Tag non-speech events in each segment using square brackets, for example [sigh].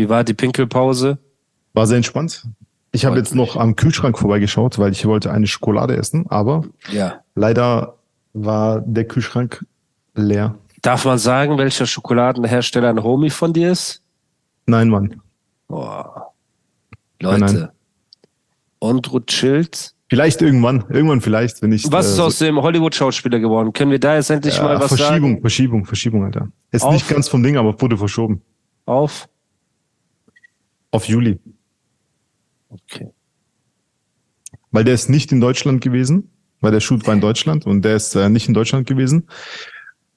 Wie war die Pinkelpause? War sehr entspannt. Ich habe jetzt noch am Kühlschrank vorbeigeschaut, weil ich wollte eine Schokolade essen, aber Ja. leider war der Kühlschrank leer. Darf man sagen, welcher Schokoladenhersteller ein Homie von dir ist? Nein, Mann. Nein, Leute. nein. Andrew Chillt. Vielleicht irgendwann, irgendwann vielleicht, wenn ich. Was äh, ist so- aus dem Hollywood-Schauspieler geworden? Können wir da jetzt endlich Ja, mal was Verschiebung, sagen? Verschiebung, Verschiebung, Alter. Ist Auf- nicht ganz vom Ding, aber wurde verschoben. Auf? Auf Juli. Okay. Weil der ist nicht in Deutschland gewesen, weil der Shoot war in Deutschland und der ist äh, nicht in Deutschland gewesen.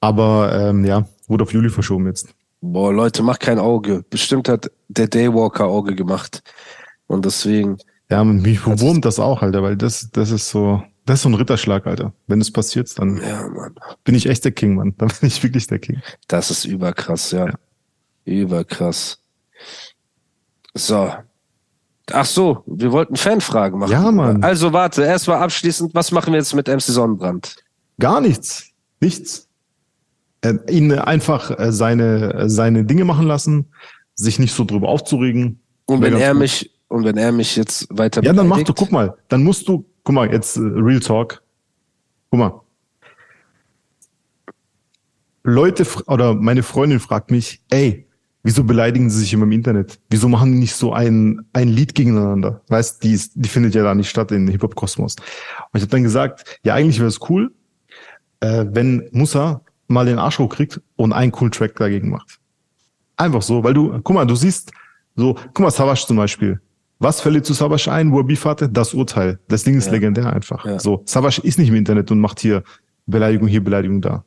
Aber ähm, ja, wurde auf Juli verschoben jetzt. Boah, Leute, macht kein Auge. Bestimmt hat der Daywalker Auge gemacht. Und deswegen, Ja, mich verwurmt das auch, Alter, weil das, das ist so, das ist so ein Ritterschlag, Alter. Wenn es passiert, dann ja, Mann. bin ich echt der King, Mann. [laughs] Dann bin ich wirklich der King. Das ist überkrass, ja. Überkrass. So. Ach so, wir wollten Fanfragen machen. Ja, Mann. Also warte, erstmal abschließend, was machen wir jetzt mit MC Sonnenbrand? Gar nichts. Nichts. Äh, ihn einfach äh, seine, äh, seine Dinge machen lassen, sich nicht so drüber aufzuregen. Und wenn er gut. mich, und wenn er mich jetzt weiter Ja, dann mach du, guck mal, dann musst du, guck mal, jetzt äh, Real Talk. Guck mal. Leute oder meine Freundin fragt mich, ey, wieso beleidigen sie sich immer im Internet? Wieso machen die nicht so ein, ein Lied gegeneinander? Weißt, die ist, die findet ja da nicht statt in Hip-Hop-Kosmos. Und ich habe dann gesagt, ja, eigentlich wäre es cool, äh, wenn Musa mal den Arsch hochkriegt und einen coolen Track dagegen macht. Einfach so, weil du, guck mal, du siehst, so, guck mal, Savage zum Beispiel. Was fällt zu Savage ein, wo er Beef hatte? Das Urteil. Das Ding ist Ja. legendär einfach. Ja. So, Savage ist nicht im Internet und macht hier Beleidigung hier, Beleidigung da.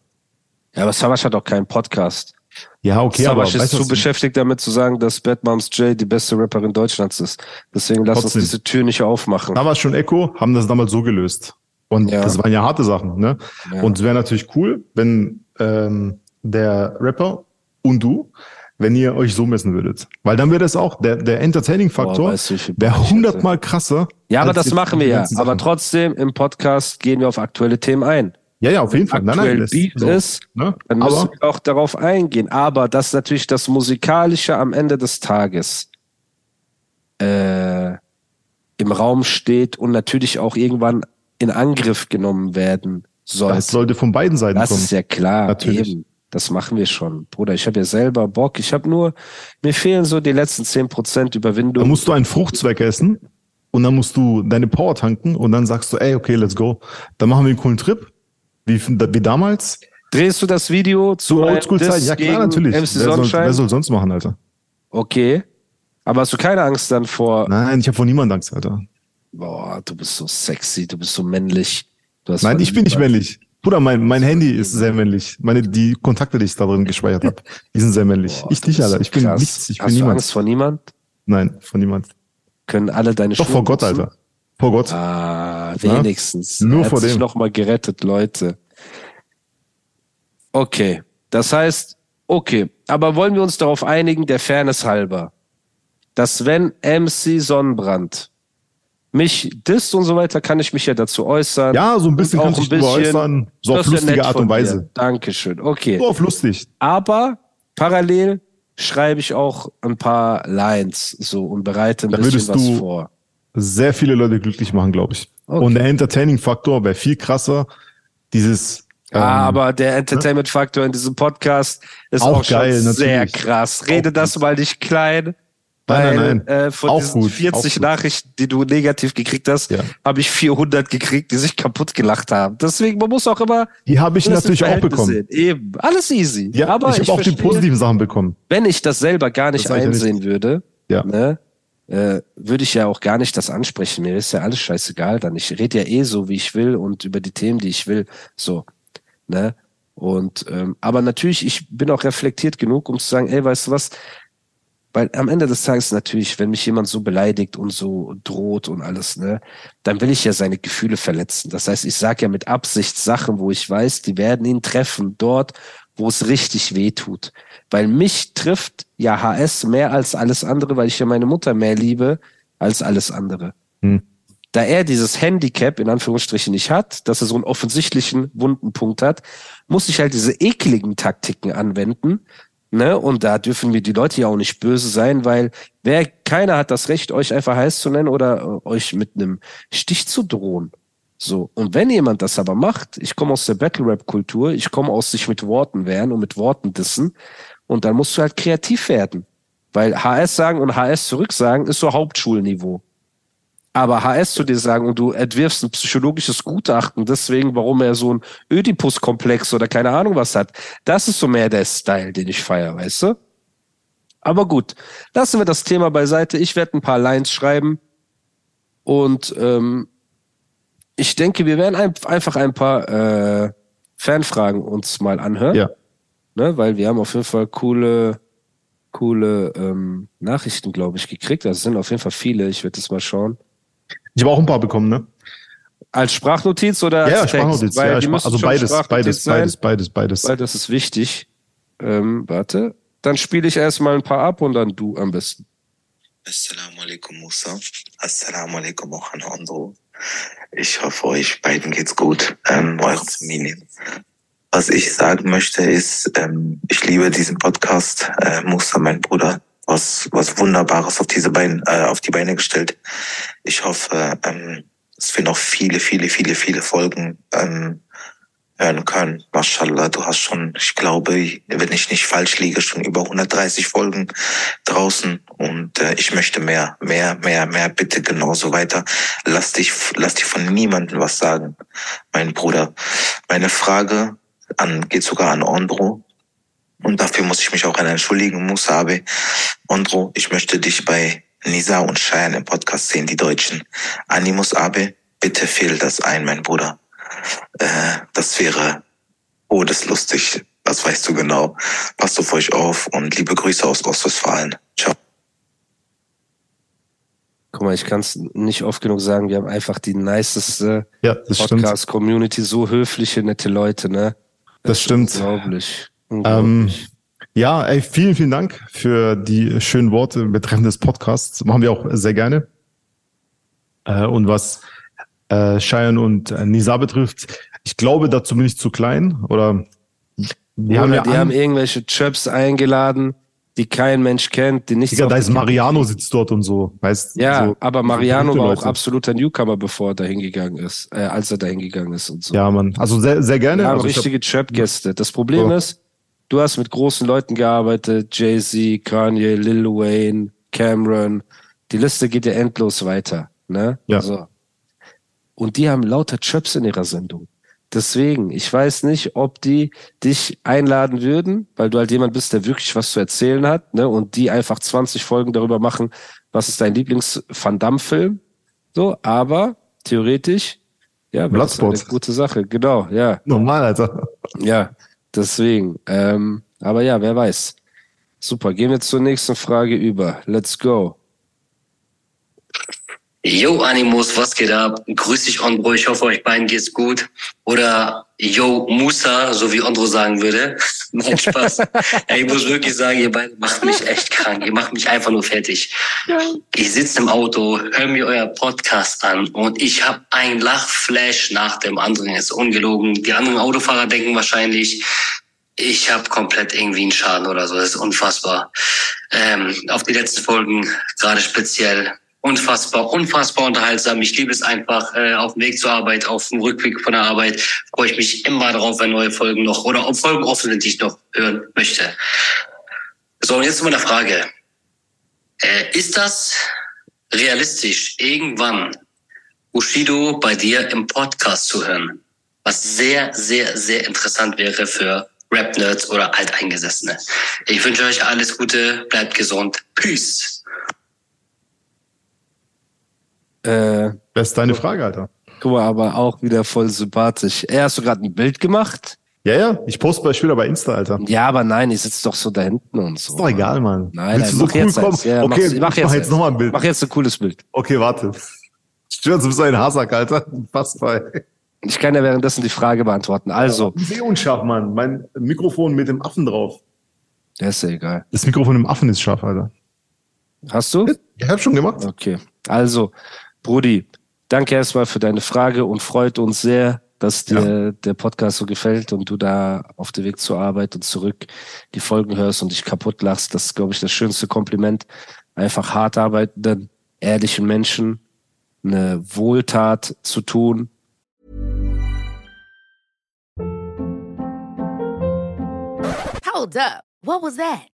Ja, aber Savage hat auch keinen Podcast. Ja, okay, aber Savage ist weißt du, zu beschäftigt damit zu sagen, dass Bad Moms J die beste Rapperin Deutschlands ist. Deswegen lass uns Trotzdem. diese Tür nicht aufmachen. Savage und Echo haben das damals so gelöst. Und Ja. das waren ja harte Sachen, ne? Ja. Und es wäre natürlich cool, wenn ähm, der Rapper und du, wenn ihr euch so messen würdet. Weil dann wäre das auch, der, der Entertaining-Faktor weißt du, wäre hundertmal krasser. Ja, aber das machen wir ja. Aber trotzdem im Podcast gehen wir auf aktuelle Themen ein. Ja, ja, auf jeden Fall. Nein, nein, das, Beef so, ist, ne? Dann müssen Aber wir auch darauf eingehen. Aber das ist natürlich das Musikalische am Ende des Tages äh, im Raum steht und natürlich auch irgendwann in Angriff genommen werden soll. das sollte von beiden Seiten Das kommen. ist ja klar, Natürlich. eben. Das machen wir schon. Bruder, ich habe ja selber Bock. Ich habe nur, mir fehlen so die letzten 10% Da Überwindung. musst du einen Fruchtzweig essen und dann musst du deine Power tanken und dann sagst du, ey, okay, let's go. Dann machen wir einen coolen Trip. Wie, wie damals. Drehst du das Video zu Zu einem Oldschool-Zeit. Diss Ja, klar, natürlich. MC Wer soll, wer soll sonst machen, Alter? Okay. Aber hast du keine Angst dann vor, Nein, ich habe vor niemand Angst, Alter. boah, du bist so sexy, du bist so männlich. Nein, ich bin nicht männlich. Bruder, mein, mein Handy ist sehr männlich. Meine, die Kontakte, die ich da drin gespeichert habe, [laughs] die sind sehr männlich. Boah, ich nicht, Alter. Ich bin krass. nichts. Ich bin Hast du niemand. Angst vor niemand? Nein, von niemand. Können alle deine Doch Schuhe vor Gott, putzen? Alter. Vor Gott. Ah, wenigstens. Nur er hat vor sich dem. noch mal gerettet, Leute. Okay, das heißt, okay, aber wollen wir uns darauf einigen, der Fairness halber, dass wenn MC Sonnenbrand mich disst und so weiter, kann ich mich ja dazu äußern. Ja, so ein bisschen dich drüber bisschen- äußern. So auf ja lustige Art und dir. Weise. Dankeschön, okay. So auf lustig. Aber parallel schreibe ich auch ein paar Lines so und bereite ein Da bisschen was du- vor. Sehr viele Leute glücklich machen, glaube ich. Okay. Und der Entertaining-Faktor wäre viel krasser. Dieses. ähm, ah, aber der Entertainment-Faktor in diesem Podcast ist Auch auch, schon geil, sehr natürlich. krass. Rede Auch das mal nicht klein. Weil Nein, nein, nein. Äh, von Auch diesen gut, 40 auch gut. Nachrichten, die du negativ gekriegt hast, Ja. habe ich 400 gekriegt, die sich kaputt gelacht haben. Deswegen, man muss auch immer Die habe ich natürlich auch bekommen. Sehen. Eben, alles easy. Ja, aber ich ich, habe auch die verstehe, positiven Sachen bekommen. wenn ich das selber gar nicht Das ja nicht. einsehen würde, Ja. ne, äh, würde ich ja auch gar nicht das ansprechen. Mir ist ja alles scheißegal dann. Ich rede ja eh so, wie ich will und über die Themen, die ich will. So, ne? Und ähm, aber natürlich, ich bin auch reflektiert genug, um zu sagen, ey, weißt du was? Weil am Ende des Tages natürlich, wenn mich jemand so beleidigt und so droht und alles, ne, dann will ich ja seine Gefühle verletzen. Das heißt, ich sage ja mit Absicht Sachen, wo ich weiß, die werden ihn treffen, dort, wo es richtig weh tut. Weil mich trifft ja HS mehr als alles andere, weil ich ja meine Mutter mehr liebe als alles andere. Hm. Da er dieses Handicap in Anführungsstrichen nicht hat, dass er so einen offensichtlichen wunden Punkt hat, muss ich halt diese ekligen Taktiken anwenden. Ne? Und da dürfen mir die Leute ja auch nicht böse sein, weil wer keiner hat das Recht, euch einfach heiß zu nennen oder äh, euch mit einem Stich zu drohen. So, und wenn jemand das aber macht, ich komme aus der Battle Rap Kultur, ich komme aus sich mit Worten wehren und mit Worten dissen, und dann musst du halt kreativ werden. Weil HS sagen und HS zurücksagen ist so Hauptschulniveau. Aber HS zu dir sagen und du entwirfst ein psychologisches Gutachten deswegen, warum er so ein Ödipus-Komplex oder keine Ahnung was hat, das ist so mehr der Style, den ich feiere, weißt du? Aber gut, lassen wir das Thema beiseite. Ich werde ein paar Lines schreiben und ähm, ich denke, wir werden ein, einfach ein paar äh, Fanfragen uns mal anhören. Ja. Ne, weil wir haben auf jeden Fall coole, coole ähm, Nachrichten, glaube ich, gekriegt. Also es sind auf jeden Fall viele. Ich werde das mal schauen. Ich habe auch ein paar bekommen, ne? Als Sprachnotiz oder als ja, Text? Sprachnotiz. Weil ja, Sprach also beides, beides, sein, beides, beides, beides. Weil das ist wichtig. Ähm, warte, dann spiele ich erstmal ein paar ab und dann du am besten. Assalamu alaikum Musa. Assalamu alaikum auch an Andro. Ich hoffe, euch beiden geht's gut, ähm, eure Familien. Was ich sagen möchte ist, ähm, ich liebe diesen Podcast. Äh, Musa, mein Bruder, was, was Wunderbares auf diese Beine, äh, auf die Beine gestellt. Ich hoffe, ähm, dass wir noch viele, viele, viele, viele Folgen ähm, hören können. Mashallah, du hast schon, ich glaube, wenn ich nicht falsch liege, schon über 130 Folgen draußen und äh, ich möchte mehr, mehr, mehr, mehr, bitte genauso weiter. Lass dich, lass dich von niemandem was sagen, mein Bruder. Meine Frage an, geht sogar an Andro. Und dafür muss ich mich auch entschuldigen, Musabe. Andro, ich möchte dich bei Nisa und Cheyenne im Podcast sehen, die Deutschen. Animus Abe, bitte fehl das ein, mein Bruder. Äh, das wäre lustig. Das weißt du genau. Passt auf euch auf und liebe Grüße aus Ostwestfalen. Ciao. Guck mal, ich kann es nicht oft genug sagen, wir haben einfach die niceste ja, Podcast-Community, so höfliche, nette Leute, ne? Das, das stimmt. Unglaublich. unglaublich. Ähm, ja, ey, vielen, vielen Dank für die schönen Worte betreffend des Podcasts. Machen wir auch sehr gerne. Äh, und was äh, Cheyenne und äh, Nisa betrifft, ich glaube, dazu bin ich zu klein. Oder die, haben, ja die haben irgendwelche Chöps eingeladen, die kein Mensch kennt, die nicht. Digga, da ist Mariano sitzt dort und so, weißt Ja, so, aber Mariano war auch absoluter Newcomer, bevor er da hingegangen ist, äh, als er da hingegangen ist und so. Ja, man. Also sehr, sehr gerne. Haben also richtige Chöp-Gäste. Das Problem ja. ist, du hast mit großen Leuten gearbeitet, Jay-Z, Kanye, Lil Wayne, Cameron. Die Liste geht ja endlos weiter, ne? Ja. Also, und die haben lauter Chöps in ihrer Sendung. Deswegen, ich weiß nicht, ob die dich einladen würden, weil du halt jemand bist, der wirklich was zu erzählen hat, ne? Und die einfach 20 Folgen darüber machen, was ist dein Lieblings-Van Damme-Film? So, aber theoretisch, ja, das ist eine gute Sache, genau, ja. Normal, Alter. Ja, deswegen. Ähm, aber ja, wer weiß. Super, gehen wir zur nächsten Frage über. Let's go. Yo Animus, was geht ab? Grüß dich Andro, ich hoffe euch beiden geht's gut. Oder Yo Musa, so wie Andro sagen würde. [laughs] Nein, Spaß. [laughs] Ey, ich muss wirklich sagen, ihr beiden macht mich echt krank. Ihr macht mich einfach nur fertig. Ich sitze im Auto, höre mir euer Podcast an und ich habe ein Lachflash nach dem anderen. Ist ungelogen. Die anderen Autofahrer denken wahrscheinlich, ich habe komplett irgendwie einen Schaden oder so. Das ist unfassbar. Ähm, auf die letzten Folgen gerade speziell unfassbar, unfassbar unterhaltsam. Ich liebe es einfach äh, auf dem Weg zur Arbeit, auf dem Rückweg von der Arbeit. Freue ich mich immer darauf, wenn neue Folgen noch oder ob Folgen offen die ich noch hören möchte. So, und jetzt zu meiner Frage. Äh, ist das realistisch, irgendwann Bushido bei dir im Podcast zu hören? Was sehr, sehr, sehr interessant wäre für Rap-Nerds oder Alteingesessene. Ich wünsche euch alles Gute, bleibt gesund. Peace. Äh, das ist deine Frage, Alter. Guck mal, aber auch wieder voll sympathisch. Er hast du gerade ein Bild gemacht? Ja, ja, ich poste bei später bei Insta, Alter. Ja, aber nein, ich sitze doch so da hinten und so. Ist doch egal, Mann. Nein, Willst nein, du mach so cool jetzt kommen? Ja, okay, mach, mach ich mach jetzt eins. nochmal ein Bild. Mach jetzt ein cooles Bild. Okay, warte. Stört, bist ein Hasak, Alter. Fast bei. Ich kann ja währenddessen die Frage beantworten. Also, Sehr unscharf, Mann. Mein Mikrofon mit dem Affen drauf. ja, ist ja egal. Das Mikrofon im Affen ist scharf, Alter. Hast du? Ich hab schon gemacht. Okay. Also, Brudi, danke erstmal für deine Frage und freut uns sehr, dass dir der Podcast so gefällt und du da auf dem Weg zur Arbeit und zurück die Folgen hörst und dich kaputt lachst. Das ist, glaube ich, das schönste Kompliment. Einfach hart arbeitenden, ehrlichen Menschen eine Wohltat zu tun. Hold up. What was that?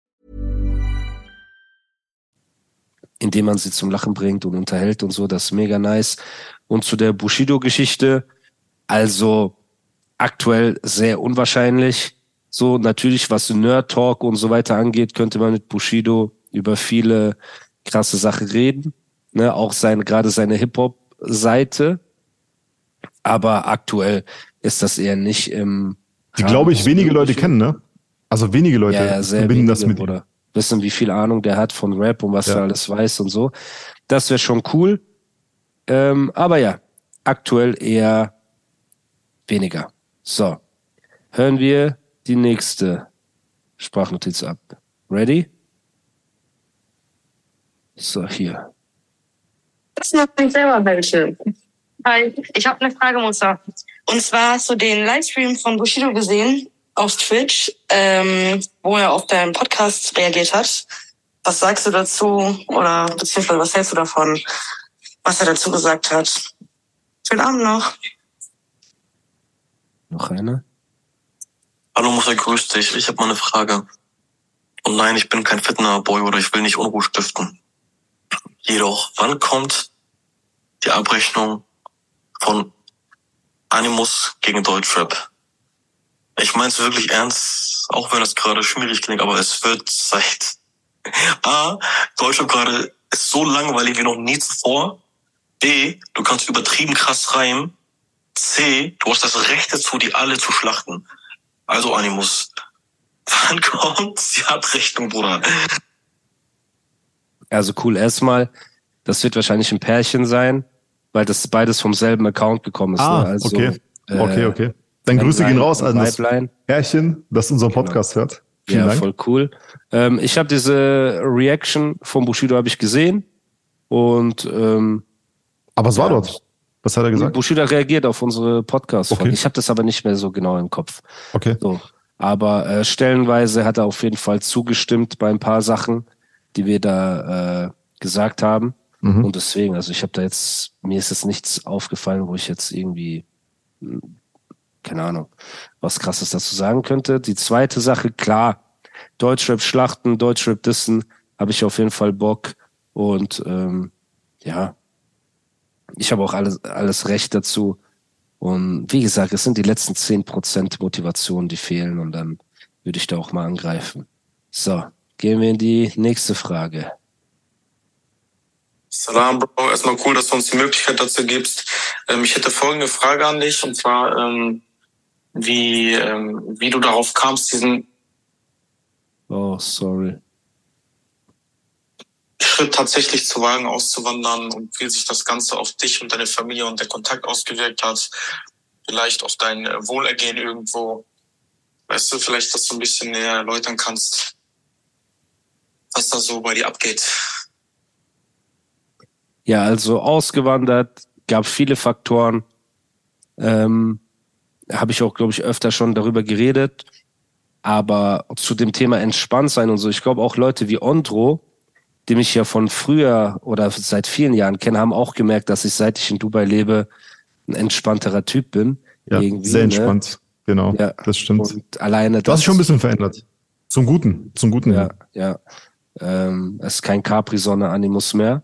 Indem man sie zum Lachen bringt und unterhält und so. Das ist mega nice. Und zu der Bushido-Geschichte, also aktuell sehr unwahrscheinlich. So natürlich, was Nerd Talk und so weiter angeht, könnte man mit Bushido über viele krasse Sachen reden. Ne, auch seine, gerade seine Hip-Hop-Seite. Aber aktuell ist das eher nicht im. Die glaube ich wenige Leute kennen, ne? Also wenige Leute ja, ja, verbinden wenige, das mit oder wissen, wie viel Ahnung der hat von Rap und was Ja. er alles weiß und so. Das wäre schon cool. Ähm, aber ja, aktuell eher weniger. So, hören wir die nächste Sprachnotiz ab. Ready? So, hier. Das macht mich selber welche. Hi, ich habe eine Frage, Musa. Und zwar hast du den Livestream von Bushido gesehen auf Twitch, ähm, wo er auf deinen Podcast reagiert hat. Was sagst du dazu oder beziehungsweise was hältst du davon, was er dazu gesagt hat? Schönen Abend noch. Noch eine? Hallo Musa, grüß dich. Ich habe mal eine Frage. Und nein, ich bin kein Fitner-Boy oder ich will nicht Unruhe stiften. Jedoch, wann kommt die Abrechnung von Animus gegen Deutschrap? Ich meine es wirklich ernst, auch wenn das gerade schwierig klingt, aber es wird Zeit. [laughs] A, Deutschrap gerade ist so langweilig wie noch nie zuvor. B, du kannst übertrieben krass reimen. C, du hast das Recht dazu, die alle zu schlachten. Also Animus. [laughs] Wann kommt die Abrechnung, Bruder? Also cool, erstmal, das wird wahrscheinlich ein Pärchen sein, weil das beides vom selben Account gekommen ist. Ah, ne? also, okay. äh, okay, okay. Dann Grüße gehen raus an das Weiblein. Pärchen, das unseren Podcast hört. Vielen ja, Dank. voll cool. Ähm, ich habe diese Reaction von Bushido habe ich gesehen und ähm, Aber es war Ja. dort. Was hat er gesagt? Bushido reagiert auf unsere podcast Okay. Ich habe das aber nicht mehr so genau im Kopf. Okay. So, aber äh, stellenweise hat er auf jeden Fall zugestimmt bei ein paar Sachen, die wir da äh, gesagt haben. Mhm. Und deswegen, also ich habe da jetzt mir ist jetzt nichts aufgefallen, wo ich jetzt irgendwie hm, keine Ahnung, was krasses dazu sagen könnte. Die zweite Sache, klar, Deutschrap schlachten, Deutschrap dissen, habe ich auf jeden Fall Bock und ähm, ja, ich habe auch alles alles recht dazu. Und wie gesagt, es sind die letzten zehn Prozent Motivation, die fehlen und dann würde ich da auch mal angreifen. So, gehen wir in die nächste Frage. Salam, Bro. Erstmal cool, dass du uns die Möglichkeit dazu gibst. Ähm, ich hätte folgende Frage an dich, und zwar, ähm, wie, ähm, wie du darauf kamst, diesen Oh, sorry. Schritt tatsächlich zu wagen, auszuwandern und wie sich das Ganze auf dich und deine Familie und der Kontakt ausgewirkt hat. Vielleicht auf dein äh, Wohlergehen irgendwo. Weißt du, vielleicht, dass du ein bisschen näher erläutern kannst. was da so bei dir abgeht. Ja, also ausgewandert, gab viele Faktoren. Ähm, Habe ich auch, glaube ich, öfter schon darüber geredet. Aber zu dem Thema entspannt sein und so, ich glaube auch Leute wie Ondro, die mich ja von früher oder seit vielen Jahren kennen, haben auch gemerkt, dass ich seit ich in Dubai lebe, ein entspannterer Typ bin. Ja, sehr ne? entspannt. Genau, Ja. das stimmt. Und alleine Du hast dich schon ein bisschen verändert. Zum Guten, zum Guten. Ja, ja. Ähm, es ist kein Capri-Sonne-Animus mehr.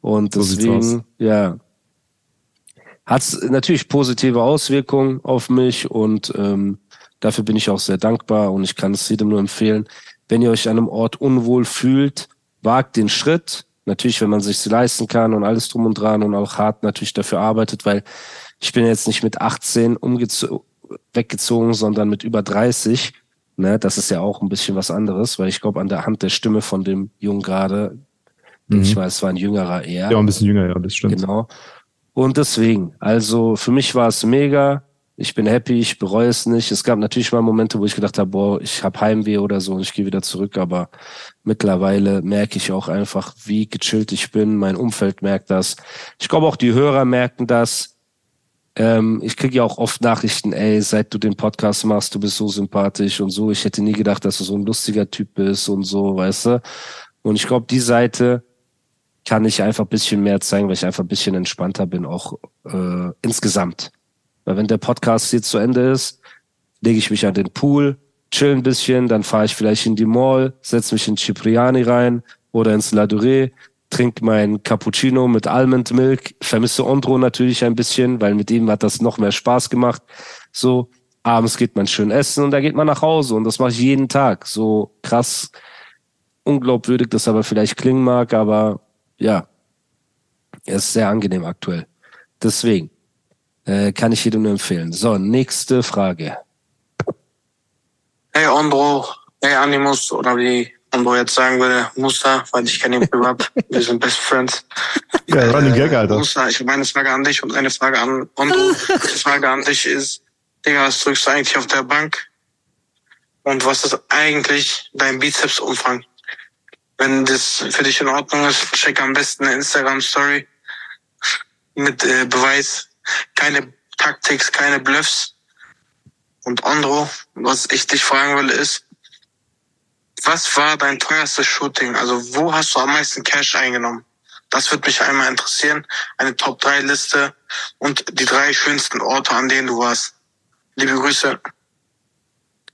Und So deswegen, ja, hat es natürlich positive Auswirkungen auf mich und ähm, dafür bin ich auch sehr dankbar und ich kann es jedem nur empfehlen, wenn ihr euch an einem Ort unwohl fühlt, wagt den Schritt. Natürlich, wenn man sich leisten kann und alles drum und dran und auch hart natürlich dafür arbeitet, weil ich bin jetzt nicht mit 18 umgezo weggezogen, sondern mit über 30. Ne, das ist ja auch ein bisschen was anderes, weil ich glaube, an der Hand der Stimme von dem Jungen gerade, denke ich Mhm. mal, es war ein jüngerer eher. Ja, ein bisschen jünger, ja, das stimmt. Genau. Und deswegen, also für mich war es mega. Ich bin happy, ich bereue es nicht. Es gab natürlich mal Momente, wo ich gedacht habe, boah, ich habe Heimweh oder so und ich gehe wieder zurück. Aber mittlerweile merke ich auch einfach, wie gechillt ich bin. Mein Umfeld merkt das. Ich glaube auch die Hörer merken das. Ähm, ich kriege ja auch oft Nachrichten, ey, seit du den Podcast machst, du bist so sympathisch und so. Ich hätte nie gedacht, dass du so ein lustiger Typ bist und so, weißt du. Und ich glaube, die Seite kann ich einfach ein bisschen mehr zeigen, weil ich einfach ein bisschen entspannter bin, auch äh, insgesamt. Weil wenn der Podcast jetzt zu Ende ist, lege ich mich an den Pool, chill ein bisschen, dann fahre ich vielleicht in die Mall, setze mich in Cipriani rein oder ins La Durée, trinke mein Cappuccino mit Almond Milk, vermisse Ondro natürlich ein bisschen, weil mit ihm hat das noch mehr Spaß gemacht. So, abends geht man schön essen und da geht man nach Hause und das mache ich jeden Tag. So krass, unglaubwürdig das aber vielleicht klingen mag, aber ja, er ist sehr angenehm aktuell. Deswegen äh, kann ich jedem nur empfehlen. So, nächste Frage. Hey Ondro, hey Animus oder wie Ondro jetzt sagen würde, Musa, weil ich kenne ihn privat. [laughs] Wir sind Best Friends. Ja, Running Gag, Alter. Musa, ich habe eine Frage an dich und eine Frage an Ondro. Die Frage an dich ist, Digga, was drückst du eigentlich auf der Bank? Und was ist eigentlich dein Bizepsumfang? Wenn das für dich in Ordnung ist, check am besten eine Instagram-Story mit äh, Beweis. Keine Taktiks, keine Bluffs. Und Andro, was ich dich fragen will, ist, was war dein teuerstes Shooting? Also wo hast du am meisten Cash eingenommen? Das würde mich einmal interessieren. Eine Top-3-Liste und die drei schönsten Orte, an denen du warst. Liebe Grüße.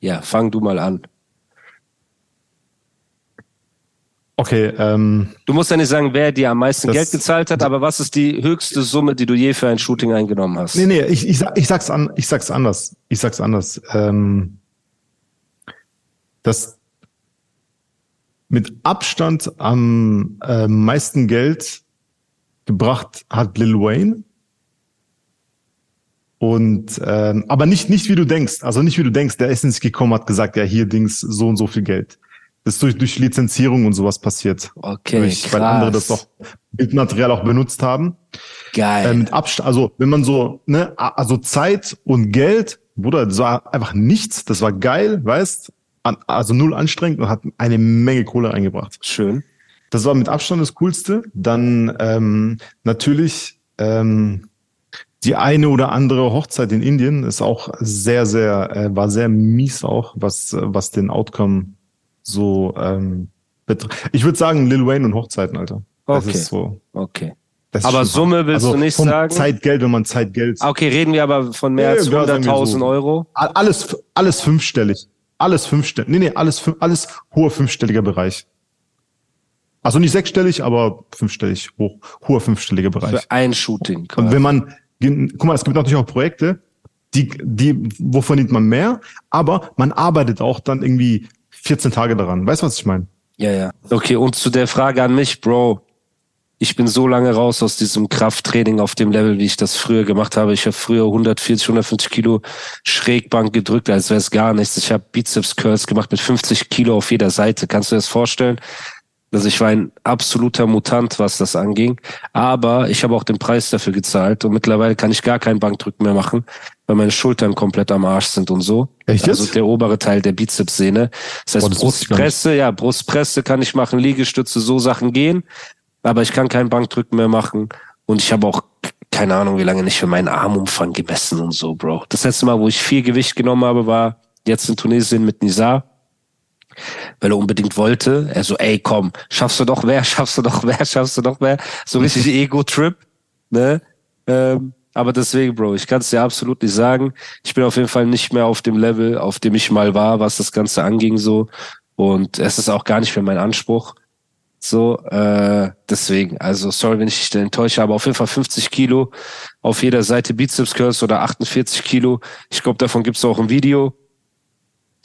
Ja, fang du mal an. Okay, ähm, Du musst ja nicht sagen, wer dir am meisten Das- Geld gezahlt hat, aber was ist die höchste Summe, die du je für ein Shooting eingenommen hast? nee, nee, ich, ich, ich sag's an, ich sag's anders. Ich sag's anders. Ähm, das mit Abstand am äh, meisten Geld gebracht hat Lil Wayne. Und ähm, aber nicht nicht wie du denkst, also nicht wie du denkst. Der ist ins gekommen, hat gesagt, ja hier Dings so und so viel Geld. Ist durch durch Lizenzierung und sowas passiert. Okay, durch, weil andere das krass. auch Bildmaterial auch benutzt haben. Geil. Äh, mit Abstand, also wenn man so, ne, also Zeit und Geld, Bruder, das war einfach nichts, das war geil, weißt, an, also null anstrengend und hat eine Menge Kohle eingebracht. Schön. Das war mit Abstand das Coolste. Dann ähm, natürlich ähm, die eine oder andere Hochzeit in Indien ist auch sehr, sehr, äh, war sehr mies auch, was, was den Outcome so ähm. Ich würde sagen Lil Wayne und Hochzeiten, Alter. Das Okay. so. Okay. Aber Summe willst also du nicht sagen? Zeit, Geld, wenn man Zeit, Geld. Okay, reden wir aber von mehr Ja, als ja, sagen wir 100.000 so. Euro. Alles, alles fünfstellig. Alles fünfstellig. Nee, nee, alles, alles hoher fünfstelliger Bereich. Also nicht sechsstellig, aber fünfstellig, hoch, hoher fünfstelliger Bereich. Für ein Shooting. Und quasi. wenn man, guck mal, es gibt natürlich auch Projekte, die, die, wo verdient man mehr, aber man arbeitet auch dann irgendwie 14 Tage daran. Weißt du, was ich meine? Ja, ja. Okay, und zu der Frage an mich, Bro. Ich bin so lange raus aus diesem Krafttraining auf dem Level, wie ich das früher gemacht habe. Ich habe früher 140, 150 Kilo Schrägbank gedrückt, als wäre es gar nichts. Ich habe Bizeps Curls gemacht mit 50 Kilo auf jeder Seite. Kannst du dir das vorstellen? Also ich war ein absoluter Mutant, was das anging. Aber ich habe auch den Preis dafür gezahlt und mittlerweile kann ich gar keinen Bankdrücken mehr machen, weil meine Schultern komplett am Arsch sind und so. Echt Also jetzt? der obere Teil der Bizepssehne. Das heißt, Boah, das. Brustpresse, ja, Brustpresse kann ich machen, Liegestütze, so Sachen gehen. Aber ich kann keinen Bankdrücken mehr machen. Und ich habe auch keine Ahnung, wie lange nicht für meinen Armumfang gemessen und so, Bro. Das letzte Mal, wo ich viel Gewicht genommen habe, war jetzt in Tunesien mit Nizar weil er unbedingt wollte. Er so, ey, komm, schaffst du doch mehr, [laughs] schaffst du doch mehr, schaffst du doch mehr. So richtig [laughs] Ego-Trip, ne? Ähm, aber deswegen, Bro, ich kann es dir absolut nicht sagen. Ich bin auf jeden Fall nicht mehr auf dem Level, auf dem ich mal war, was das Ganze anging, so. Und es ist auch gar nicht mehr mein Anspruch. So, äh, deswegen, also sorry, wenn ich dich enttäusche, aber auf jeden Fall 50 Kilo auf jeder Seite Bizeps Curls oder 48 Kilo. Ich glaube, davon gibt's auch ein Video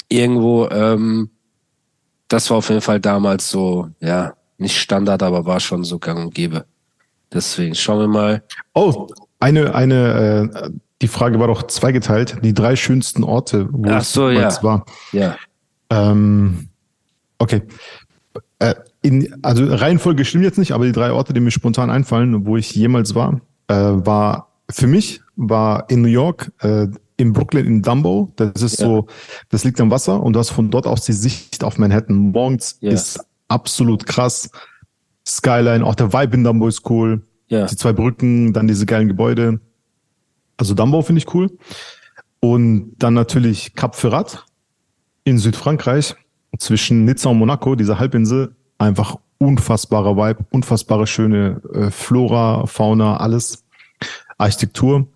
irgendwo. Ähm, das war auf jeden Fall damals so, ja, nicht Standard, aber war schon so gang und gäbe. Deswegen schauen wir mal. Oh, eine, eine, äh, die Frage war doch zweigeteilt. Die drei schönsten Orte, wo Ach es so, ja. jemals war. Ja, Ähm, okay. Äh, in, also Reihenfolge stimmt jetzt nicht, aber die drei Orte, die mir spontan einfallen, wo ich jemals war, äh, war für mich war in New York, äh, in Brooklyn, in Dumbo. Das ist Ja. so, das liegt am Wasser und du hast von dort aus die Sicht auf Manhattan. Morgens Ja. ist absolut krass. Skyline, auch der Vibe in Dumbo ist cool. Ja, Die zwei Brücken, dann diese geilen Gebäude. Also Dumbo finde ich cool. Und dann natürlich Cap Ferrat in Südfrankreich zwischen Nizza und Monaco, diese Halbinsel. Einfach unfassbarer Vibe, unfassbare schöne äh, Flora, Fauna, alles. Architektur.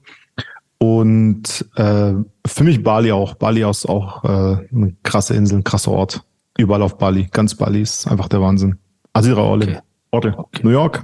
Und äh, für mich Bali auch. Bali ist auch äh, eine krasse Insel, ein krasser Ort. Überall auf Bali. Ganz Bali ist einfach der Wahnsinn. Drei Orte. Okay. Orte. Okay. New York,